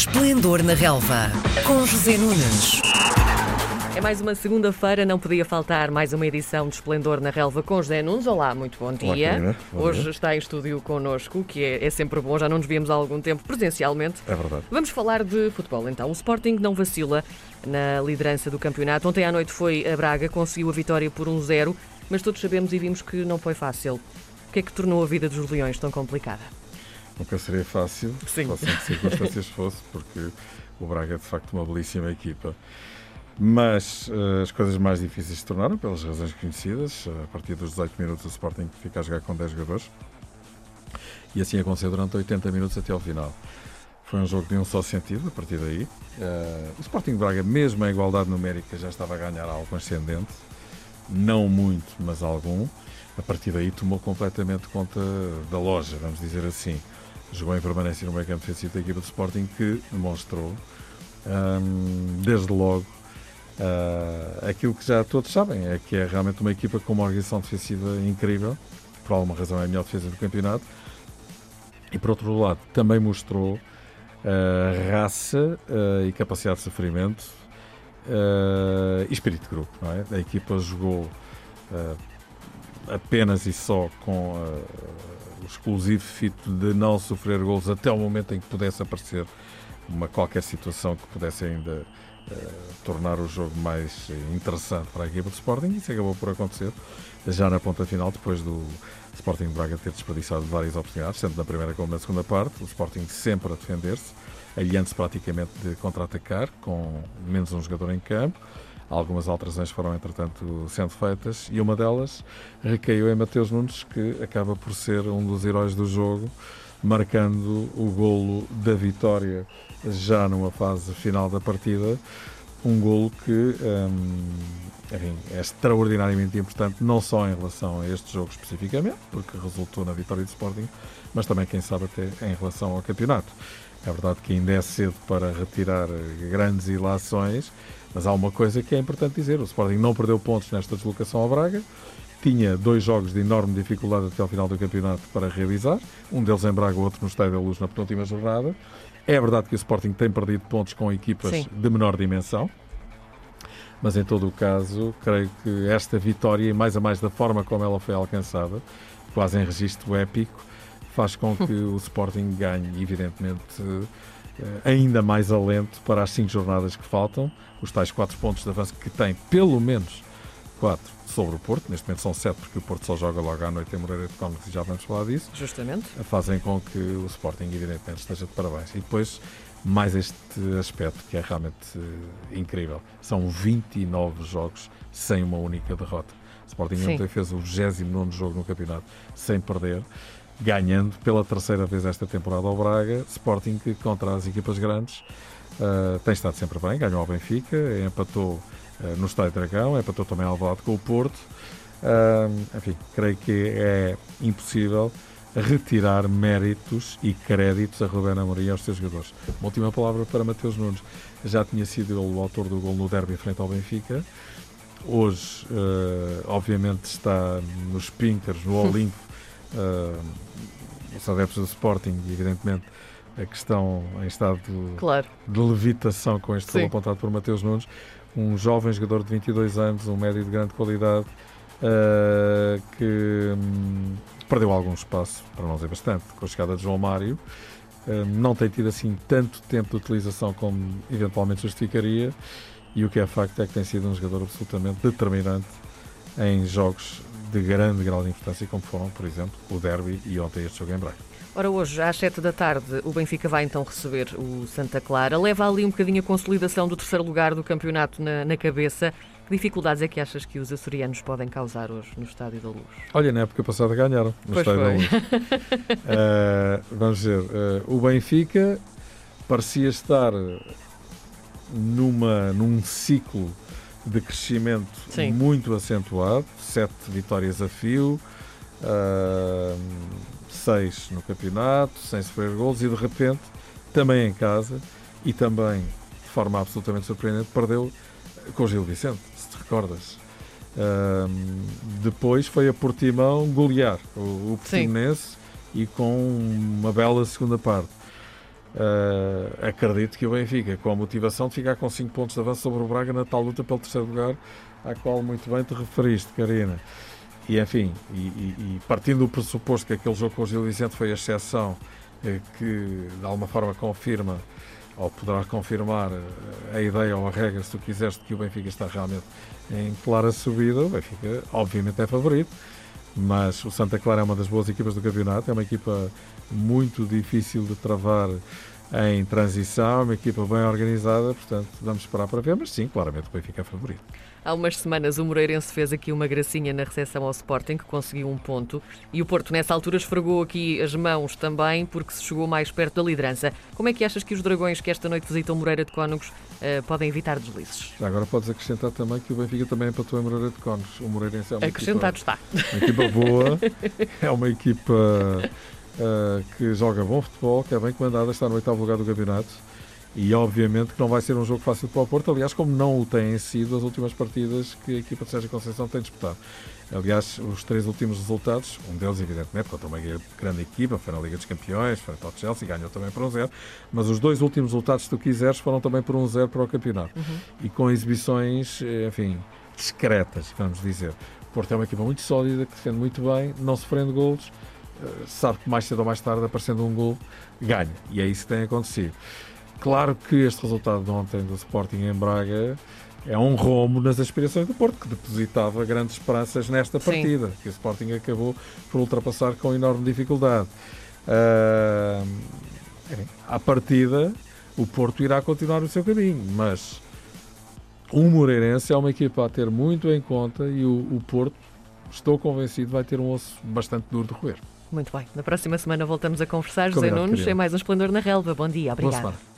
Esplendor na Relva, com José Nunes. É mais uma segunda-feira, não podia faltar mais uma edição de Esplendor na Relva com José Nunes. Olá, muito bom dia. Olá. Bom Hoje dia. está em estúdio connosco, que é, é sempre bom, já não nos víamos há algum tempo presencialmente. É verdade. Vamos falar de futebol então. O Sporting não vacila na liderança do campeonato. Ontem à noite foi a Braga, conseguiu a vitória por 1-0, mas todos sabemos e vimos que não foi fácil. O que é que tornou a vida dos Leões tão complicada? Nunca seria fácil, Sim. fosse em que circunstâncias fosse, porque o Braga é de facto uma belíssima equipa. Mas eh, as coisas mais difíceis se tornaram, pelas razões conhecidas. A partir dos 18 minutos, o Sporting fica a jogar com 10 jogadores. E assim aconteceu durante 80 minutos até ao final. Foi um jogo de um só sentido, a partir daí. Eh, o Sporting Braga, mesmo a igualdade numérica, já estava a ganhar algo ascendente. Não muito, mas algum. A partir daí tomou completamente conta da loja, vamos dizer assim. Jogou em permanência no meio campo defensivo da equipa do Sporting, que demonstrou, hum, desde logo, ah, aquilo que já todos sabem, é que é realmente uma equipa com uma organização defensiva incrível, por alguma razão é a melhor defesa do campeonato, e por outro lado também mostrou ah, raça ah, e capacidade de sofrimento e espírito de grupo. É? A equipa jogou apenas e só com exclusivo fito de não sofrer golos até o momento em que pudesse aparecer uma qualquer situação que pudesse ainda eh, tornar o jogo mais eh, interessante para a equipa de Sporting. Isso acabou por acontecer já na ponta final, depois do Sporting Braga ter desperdiçado várias oportunidades, tanto na primeira como na segunda parte. O Sporting sempre a defender-se, aliando-se praticamente de contra-atacar, com menos um jogador em campo. Algumas alterações foram, entretanto, sendo feitas e uma delas recaiu em Mateus Nunes, que acaba por ser um dos heróis do jogo, marcando o golo da vitória já numa fase final da partida. Um golo que hum, enfim, é extraordinariamente importante, não só em relação a este jogo especificamente, porque resultou na vitória do Sporting, mas também, quem sabe, até em relação ao campeonato. É verdade que ainda é cedo para retirar eh, grandes ilações, mas há uma coisa que é importante dizer: o Sporting não perdeu pontos nesta deslocação ao Braga, tinha dois jogos de enorme dificuldade até ao final do campeonato para realizar, um deles em Braga, o outro no Estádio da Luz na penúltima jornada. É verdade que o Sporting tem perdido pontos com equipas Sim. de menor dimensão, mas em todo o caso, creio que esta vitória, e mais a mais da forma como ela foi alcançada, quase em registro épico, faz com que o Sporting ganhe, evidentemente, ainda mais alento para as cinco jornadas que faltam, os tais quatro pontos de avanço que tem, pelo menos quatro sobre o Porto, neste momento são sete porque o Porto só joga logo à noite em Moreira de Cónicos e já vamos falar disso, Justamente. fazem com que o Sporting, evidentemente, esteja de parabéns. E depois, mais este aspecto que é realmente eh, incrível: são 29 jogos sem uma única derrota. O Sporting Sim. ontem fez o 29 jogo no campeonato sem perder, ganhando pela terceira vez esta temporada ao Braga. Sporting que contra as equipas grandes eh, tem estado sempre bem, ganhou ao Benfica, empatou eh, no Estádio Dragão, empatou também ao lado com o Porto. Ahm, enfim, creio que é impossível retirar méritos e créditos a Rubén Amorim e aos seus jogadores. Uma última palavra para Mateus Nunes. Já tinha sido ele o autor do gol no derby frente ao Benfica. Hoje, eh, obviamente, está nos Pinkers, no Olimpo, eh, os adeptos do Sporting, e evidentemente a questão em estado Claro. de levitação com este gol apontado por Mateus Nunes, um jovem jogador de 22 anos, um médio de grande qualidade, eh, que hum, perdeu algum espaço, para não dizer bastante, com a chegada de João Mário. Eh, não tem tido assim tanto tempo de utilização como eventualmente justificaria, e o que é facto é que tem sido um jogador absolutamente determinante em jogos de grande grau de importância, como foram, por exemplo, o Derby e ontem este jogo em Braga. Ora, hoje, às 7 da tarde, o Benfica vai então receber o Santa Clara. Leva ali um bocadinho a consolidação do terceiro lugar do campeonato na, na cabeça. Que dificuldades é que achas que os açorianos podem causar hoje no Estádio da Luz? Olha, na época passada ganharam no Pois Estádio da foi. Luz. Eh, vamos ver, eh, o Benfica parecia estar numa, num ciclo de crescimento Sim. muito acentuado, sete vitórias a fio, ah, seis no campeonato, sem sofrer golos, e de repente, também em casa, e também de forma absolutamente surpreendente, perdeu com o Gil Vicente, se te recordas. Ahm, depois foi a Portimão golear o, o. Portimonense e com uma bela segunda parte. Uh, acredito que o Benfica, com a motivação de ficar com 5 pontos de avanço sobre o Braga na tal luta pelo terceiro lugar, à qual muito bem te referiste, Karina. E enfim, e, e, e partindo do pressuposto que aquele jogo com o Gil Vicente foi a exceção, eh, que de alguma forma confirma ou poderá confirmar eh, a ideia ou a regra, se tu quiseres, de que o Benfica está realmente em clara subida, o Benfica obviamente é favorito, mas o Santa Clara é uma das boas equipas do campeonato, é uma equipa muito difícil de travar em transição, uma equipa bem organizada, portanto vamos esperar para ver, mas sim, claramente o Benfica é favorito. Há umas semanas o Moreirense fez aqui uma gracinha na recepção ao Sporting, que conseguiu um ponto, e o Porto nessa altura esfregou aqui as mãos também, porque se chegou mais perto da liderança. Como é que achas que os dragões que esta noite visitam Moreira de Cónegos uh, podem evitar deslizes? Agora podes acrescentar também que o Benfica também empatou em Moreira de Cónegos. O Moreirense é uma Acrescentado equipa, está. Uma equipa boa, é uma equipa uh, que joga bom futebol, que é bem comandada, está no oitavo lugar do campeonato e obviamente que não vai ser um jogo fácil para o Porto, aliás, como não o têm sido as últimas partidas que a equipa de Sérgio Conceição tem disputado. Aliás, os três últimos resultados, um deles, evidentemente, contra uma grande equipa, foi na Liga dos Campeões, foi ao Chelsea, ganhou também por um zero, mas os dois últimos resultados, se tu quiseres, foram também por um zero para o campeonato. Uhum. E com exibições, enfim, discretas, vamos dizer. O Porto é uma equipa muito sólida, que defende muito bem, não sofrendo golos, eh, sabe que mais cedo ou mais tarde, aparecendo um gol, ganha. E é isso que tem acontecido. Claro que este resultado de ontem do Sporting em Braga é um rombo nas aspirações do Porto, que depositava grandes esperanças nesta partida, Sim. que o Sporting acabou por ultrapassar com enorme dificuldade. Uh, à partida, o Porto irá continuar o seu caminho, mas o Moreirense é uma equipa a ter muito em conta e o, o Porto, estou convencido, vai ter um osso bastante duro de roer. Muito bem. Na próxima semana voltamos a conversar. José Nunes, é mais um Esplendor na Relva. Bom dia, obrigada.